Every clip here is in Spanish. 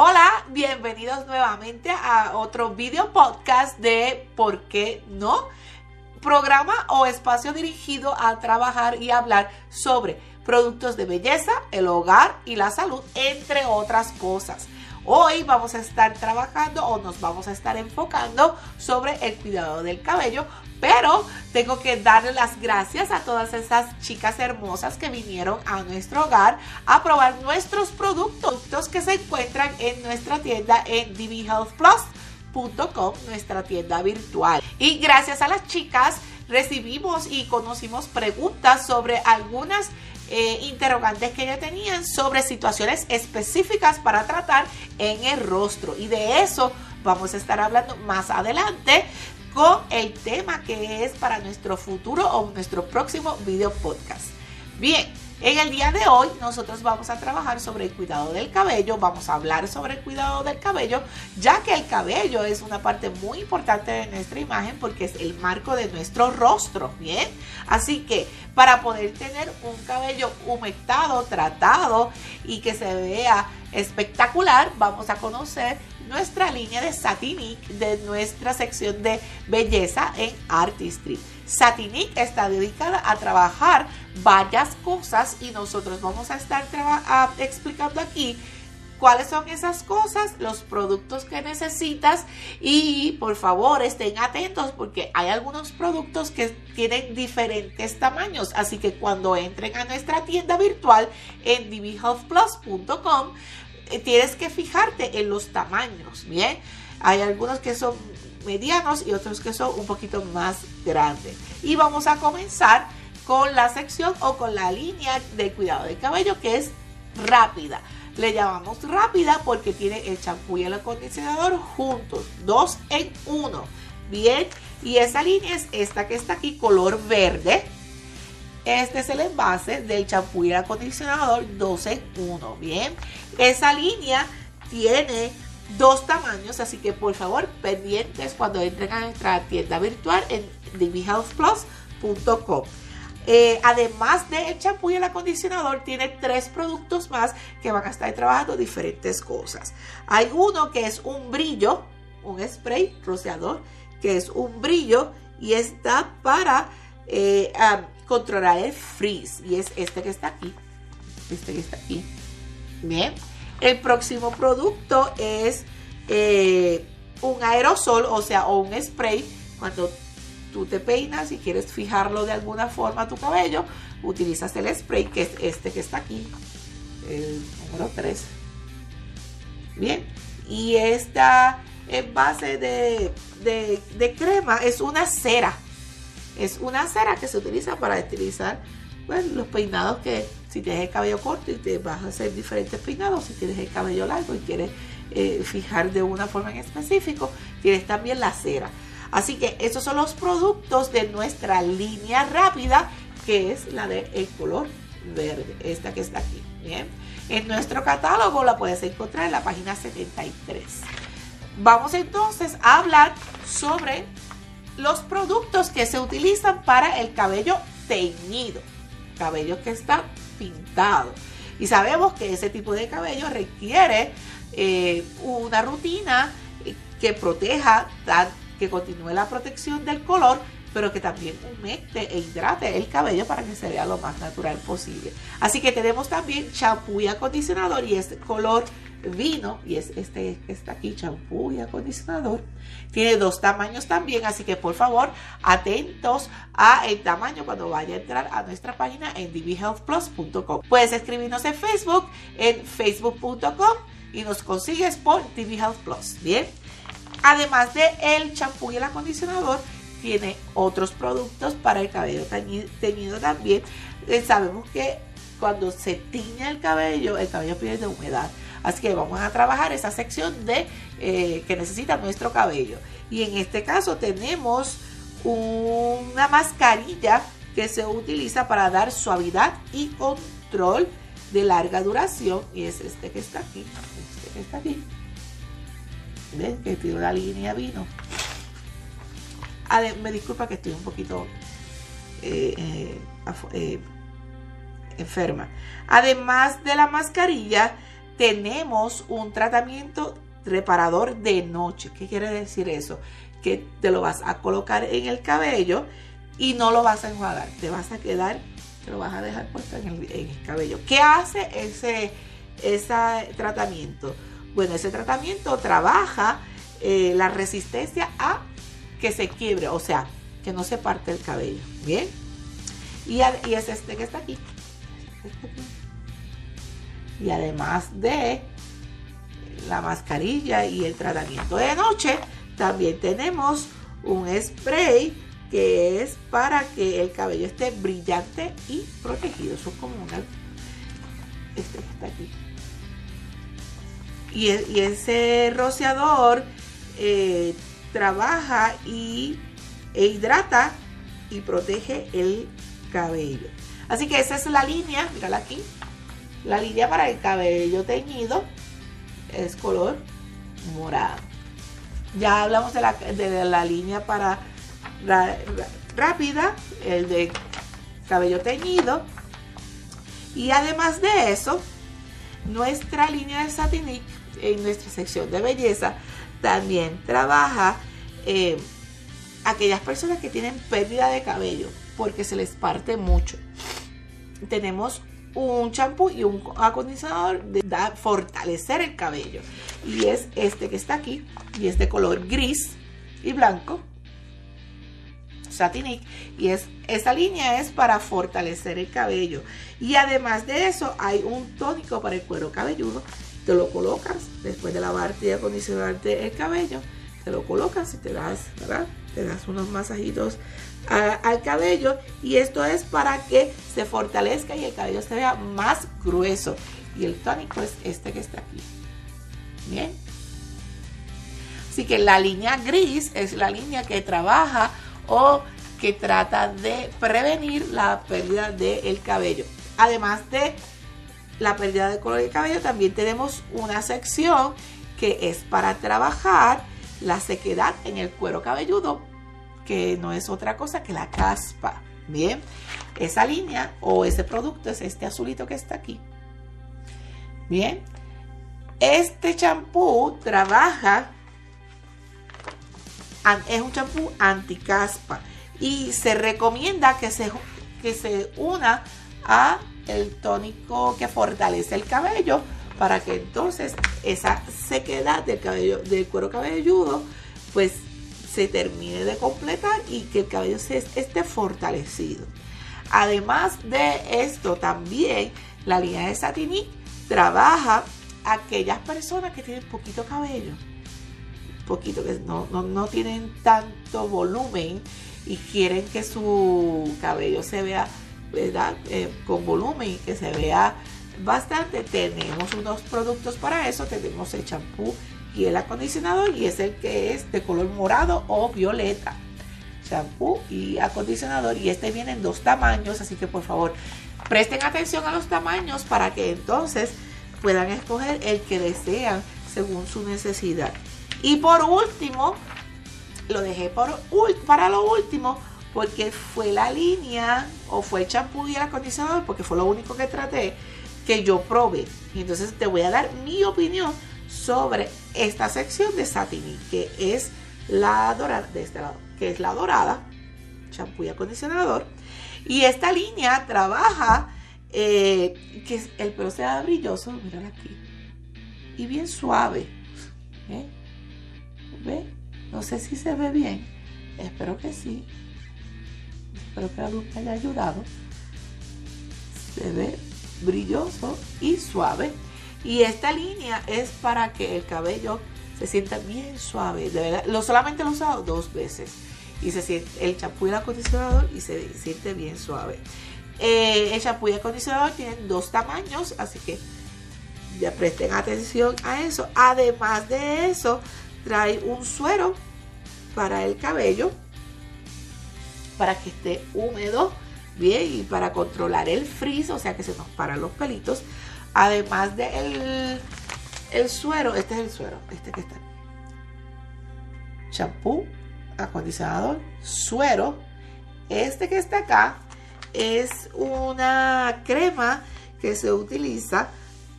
Hola, bienvenidos nuevamente a otro video podcast de ¿Por qué no? Programa o espacio dirigido a trabajar y hablar sobre productos de belleza, el hogar y la salud, entre otras cosas. Hoy vamos a estar trabajando o nos vamos a estar enfocando sobre el cuidado del cabello, pero tengo que darle las gracias a todas esas chicas hermosas que vinieron a nuestro hogar a probar nuestros productos que se encuentran en nuestra tienda en dbhealthplus.com, nuestra tienda virtual. Y gracias a las chicas recibimos y conocimos preguntas sobre algunas eh, interrogantes que ellas tenían sobre situaciones específicas para tratar en el rostro. Y de eso vamos a estar hablando más adelante con el tema que es para nuestro futuro o nuestro próximo video podcast. Bien, en el día de hoy nosotros vamos a trabajar sobre el cuidado del cabello, vamos a hablar sobre el cuidado del cabello, ya que el cabello es una parte muy importante de nuestra imagen porque es el marco de nuestro rostro, ¿bien? Así que para poder tener un cabello humectado, tratado y que se vea espectacular, vamos a conocer nuestra línea de Satinic de nuestra sección de belleza en Artistry. Satinic está dedicada a trabajar varias cosas y nosotros vamos a estar explicando aquí cuáles son esas cosas, los productos que necesitas y por favor estén atentos porque hay algunos productos que tienen diferentes tamaños, así que cuando entren a nuestra tienda virtual en dbhealthplus.com eh, tienes que fijarte en los tamaños, ¿bien? Hay algunos que son medianos y otros que son un poquito más grandes. Y vamos a comenzar con la sección o con la línea de cuidado del cabello que es rápida. Le llamamos rápida porque tiene el champú y el acondicionador juntos, dos en uno. Bien, y esa línea es esta que está aquí, color verde. Este es el envase del champú y el acondicionador 2 en 1. Bien, esa línea tiene dos tamaños, así que por favor pendientes cuando entren a nuestra tienda virtual en dbhealthplus.com. Eh, además del champú y el acondicionador, tiene tres productos más que van a estar trabajando diferentes cosas. Hay uno que es un brillo, un spray rociador, que es un brillo y está para eh, controlar el frizz. Y es este que está aquí. Este que está aquí. Bien. El próximo producto es eh, un aerosol, o sea, o un spray. Cuando tú te peinas y quieres fijarlo de alguna forma a tu cabello, utilizas el spray, que es este que está aquí, el número 3. Bien, y esta en base de, de crema es una cera. Es una cera que se utiliza para estilizar bueno, los peinados que si tienes el cabello corto y te vas a hacer diferentes peinados, si tienes el cabello largo y quieres eh, fijar de una forma en específico, tienes también la cera. Así que esos son los productos de nuestra línea rápida, que es la de el color verde, esta que está aquí. Bien, en nuestro catálogo la puedes encontrar en la página 73. Vamos entonces a hablar sobre los productos que se utilizan para el cabello teñido cabello que está pintado. Y sabemos que ese tipo de cabello requiere eh, una rutina que proteja, que continúe la protección del color, pero que también humecte e hidrate el cabello para que se vea lo más natural posible. Así que tenemos también champú y acondicionador y este color vino y es este está aquí, champú y acondicionador. Tiene dos tamaños también, así que por favor, atentos a el tamaño cuando vaya a entrar a nuestra página en dbhealthplus.com. Puedes escribirnos en Facebook, en facebook.com y nos consigues por dbhealthplus. Bien. Además de el champú y el acondicionador, tiene otros productos para el cabello teñido también. Eh, sabemos que cuando se tiña el cabello, el cabello pierde humedad. Así que vamos a trabajar esa sección de eh, que necesita nuestro cabello. Y en este caso tenemos una mascarilla que se utiliza para dar suavidad y control de larga duración. Y es este que está aquí. Este que está aquí. ¿Ven? Que tiene la línea vino. me disculpa que estoy un poquito eh, eh, enferma. Además de la mascarilla, tenemos un tratamiento reparador de noche. ¿Qué quiere decir eso? Que te lo vas a colocar en el cabello y no lo vas a enjuagar. Te vas a quedar, te lo vas a dejar puesto en el, cabello. ¿Qué hace ese, ese tratamiento? Bueno, ese tratamiento trabaja eh, la resistencia a que se quiebre, o sea, que no se parte el cabello. Bien. Y, y es este que está aquí. Y además de la mascarilla y el tratamiento de noche, también tenemos un spray que es para que el cabello esté brillante y protegido. Son como una... Este que está aquí. Y, y ese rociador eh, trabaja y, e hidrata y protege el cabello. Así que esa es la línea, mírala aquí. La línea para el cabello teñido es color morado. Ya hablamos de la, de la línea para rápida, el de cabello teñido. Y además de eso, nuestra línea de Satinic en nuestra sección de belleza también trabaja eh, aquellas personas que tienen pérdida de cabello porque se les parte mucho. Tenemos un champú y un acondicionador de fortalecer el cabello. Y es este que está aquí y es de color gris y blanco. Satinic y es esa línea es para fortalecer el cabello y además de eso hay un tónico para el cuero cabelludo te lo colocas después de lavarte y acondicionarte el cabello, te lo colocas y te das, ¿verdad? Te das unos masajitos al cabello y esto es para que se fortalezca y el cabello se vea más grueso. Y el tónico es este que está aquí. Bien. Así que la línea gris es la línea que trabaja o que trata de prevenir la pérdida del cabello. Además de la pérdida de color de cabello, también tenemos una sección que es para trabajar la sequedad en el cuero cabelludo, que no es otra cosa que la caspa. Bien, esa línea o ese producto es este azulito que está aquí. Bien, este champú trabaja, es un champú anti-caspa y se recomienda que se, que se una a el tónico que fortalece el cabello para que entonces esa sequedad del cabello, del cuero cabelludo, pues se termine de completar y que el cabello se, esté fortalecido. Además de esto, también la línea de Satinic trabaja aquellas personas que tienen poquito cabello, poquito, que no, no, no tienen tanto volumen y quieren que su cabello se vea ¿verdad? Eh, con volumen que se vea bastante. Tenemos unos productos para eso. Tenemos el champú y el acondicionador y es el que es de color morado o violeta. Champú y acondicionador y este viene en dos tamaños, así que por favor presten atención a los tamaños para que entonces puedan escoger el que desean según su necesidad. Y por último, lo dejé para lo último, porque fue la línea o fue el champú y el acondicionador, porque fue lo único que traté, que yo probé. Y entonces te voy a dar mi opinión sobre esta sección de Satini, que es la dorada, de este lado, que es la dorada, champú y acondicionador. Y esta línea trabaja eh, que el pelo sea brilloso, miren aquí, y bien suave. ¿eh? ¿Ve? No sé si se ve bien, espero que sí espero que la luz haya ayudado. Se ve brilloso y suave. Y esta línea es para que el cabello se sienta bien suave. De verdad, lo solamente lo he usado dos veces. Y se siente el champú y el acondicionador y se siente bien suave. Eh, el champú y el acondicionador tienen dos tamaños, así que ya presten atención a eso. Además de eso, trae un suero para el cabello para que esté húmedo bien y para controlar el frizz, o sea que se nos paran los pelitos. Además del el suero, este es el suero, este que está. Champú, acondicionador, suero. Este que está acá es una crema que se utiliza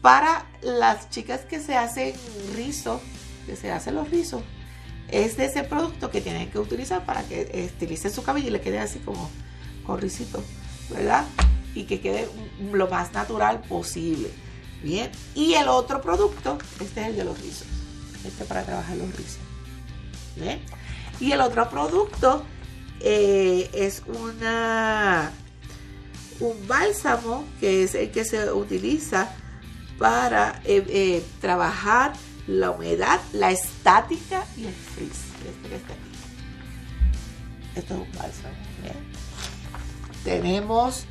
Para las chicas que se hacen rizos, que se hacen los rizos, es de ese producto que tienen que utilizar para que estilicen su cabello y le quede así como con risito, ¿verdad? Y que quede lo más natural posible. Bien, y el otro producto, este es el de los rizos, este para trabajar los rizos. Bien, y el otro producto eh, es una un bálsamo que es el que se utiliza para eh, eh, trabajar la humedad, la estática y el frizz. Este que está aquí. Esto es un bálsamo. Tenemos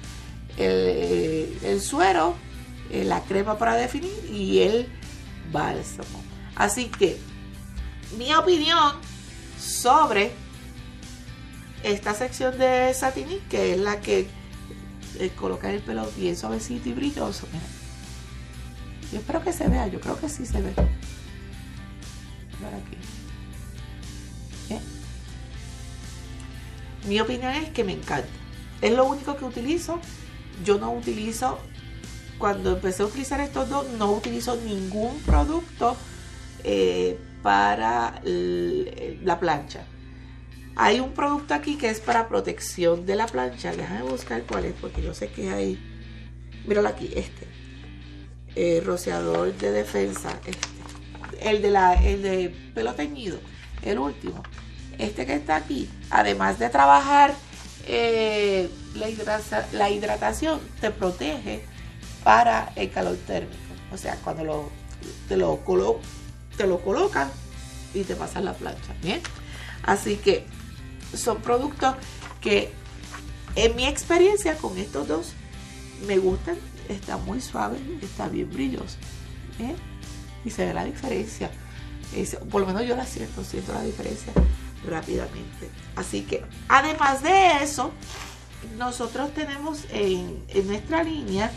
el, el suero, la crema para definir y el bálsamo. Así que mi opinión sobre esta sección de Satinic, que es la que eh, coloca el pelo bien suavecito y brilloso. Yo espero que se vea, yo creo que sí se ve. Mi opinión es que me encanta. Es lo único que utilizo. Yo no utilizo, cuando empecé a utilizar estos dos, no utilizo ningún producto eh, para la plancha. Hay un producto aquí que es para protección de la plancha. Déjame buscar cuál es, porque yo sé que hay. Míralo aquí, este. Eh, rociador de defensa. Este. El de la, el de pelo teñido. El último. Este que está aquí. Además de trabajar eh, la, hidratación, te protege para el calor térmico. O sea, cuando lo, te, lo te lo colocan y te pasan la plancha. Bien. Así que son productos que en mi experiencia con estos dos me gustan, está muy suave, está bien brilloso. Y se ve la diferencia. por lo menos yo la siento, siento la diferencia rápidamente. Así que, además de eso, nosotros tenemos en, nuestra línea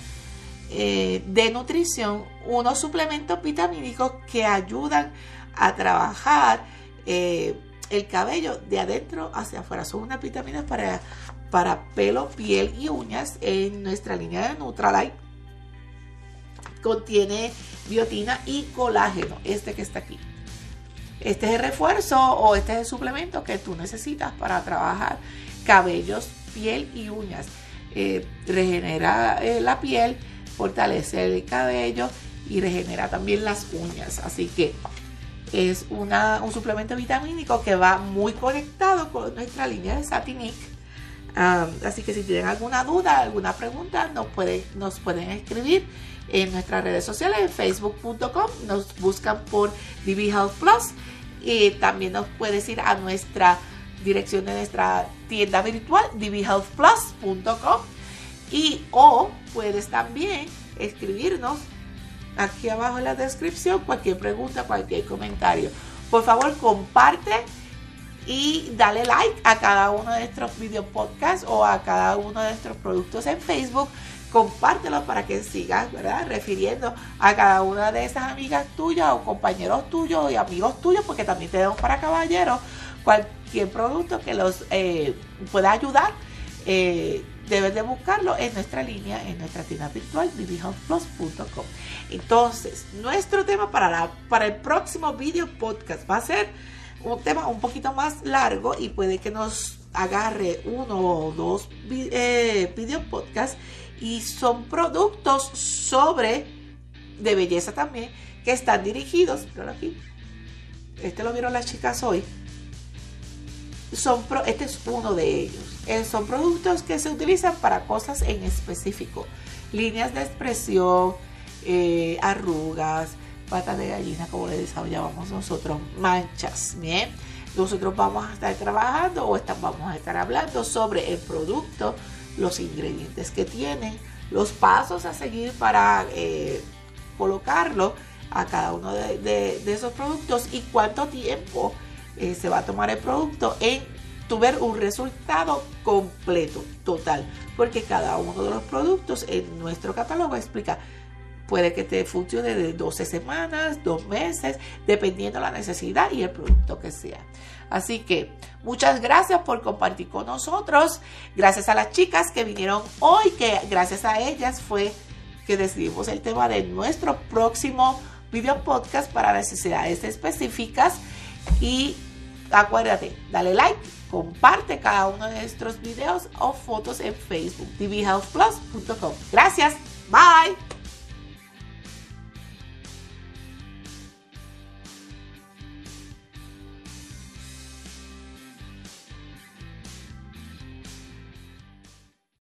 eh, de nutrición unos suplementos vitamínicos que ayudan a trabajar eh, el cabello de adentro hacia afuera. Son unas vitaminas para, para pelo, piel y uñas en nuestra línea de Nutralight. Contiene biotina y colágeno, este que está aquí. Este es el refuerzo o este es el suplemento que tú necesitas para trabajar cabellos, piel y uñas. Eh, regenera eh, la piel, fortalece el cabello y regenera también las uñas. Así que es una, un suplemento vitamínico que va muy conectado con nuestra línea de Satinic. así que si tienen alguna duda, alguna pregunta, nos pueden, nos pueden escribir en nuestras redes sociales, en facebook.com, nos buscan por DB Health Plus y también nos puedes ir a nuestra dirección de nuestra tienda virtual, dbhealthplus.com y o puedes también escribirnos aquí abajo en la descripción cualquier pregunta, cualquier comentario. Por favor, comparte y dale like a cada uno de nuestros video podcasts o a cada uno de nuestros productos en Facebook. Compártelo para que sigas, ¿verdad? Refiriendo a cada una de esas amigas tuyas o compañeros tuyos y amigos tuyos, porque también tenemos para caballeros cualquier producto que los eh, pueda ayudar. Eh, debes de buscarlo en nuestra línea, en nuestra tienda virtual, vivihomeplus.com. Entonces, nuestro tema para, para el próximo video podcast va a ser un tema un poquito más largo y puede que nos agarre uno o dos eh, video podcasts y son productos sobre de belleza también que están dirigidos, aquí, este lo vieron las chicas hoy, son este es uno de ellos. Eh, son productos que se utilizan para cosas en específico. Líneas de expresión, eh, arrugas, patas de gallina, como le llamamos nosotros, manchas. Bien, nosotros vamos a estar trabajando o vamos a estar hablando sobre el producto, los ingredientes que tienen, los pasos a seguir para eh, colocarlo a cada uno de esos productos y cuánto tiempo eh, se va a tomar el producto en tu ver un resultado completo, total, porque cada uno de los productos en nuestro catálogo explica puede que te funcione de 12 semanas, 2 meses, dependiendo la necesidad y el producto que sea. Así que muchas gracias por compartir con nosotros. Gracias a las chicas que vinieron hoy, que gracias a ellas fue que decidimos el tema de nuestro próximo video podcast para necesidades específicas. Y acuérdate, dale like, comparte cada uno de nuestros videos o fotos en Facebook, tvhealthplus.com. Gracias, bye.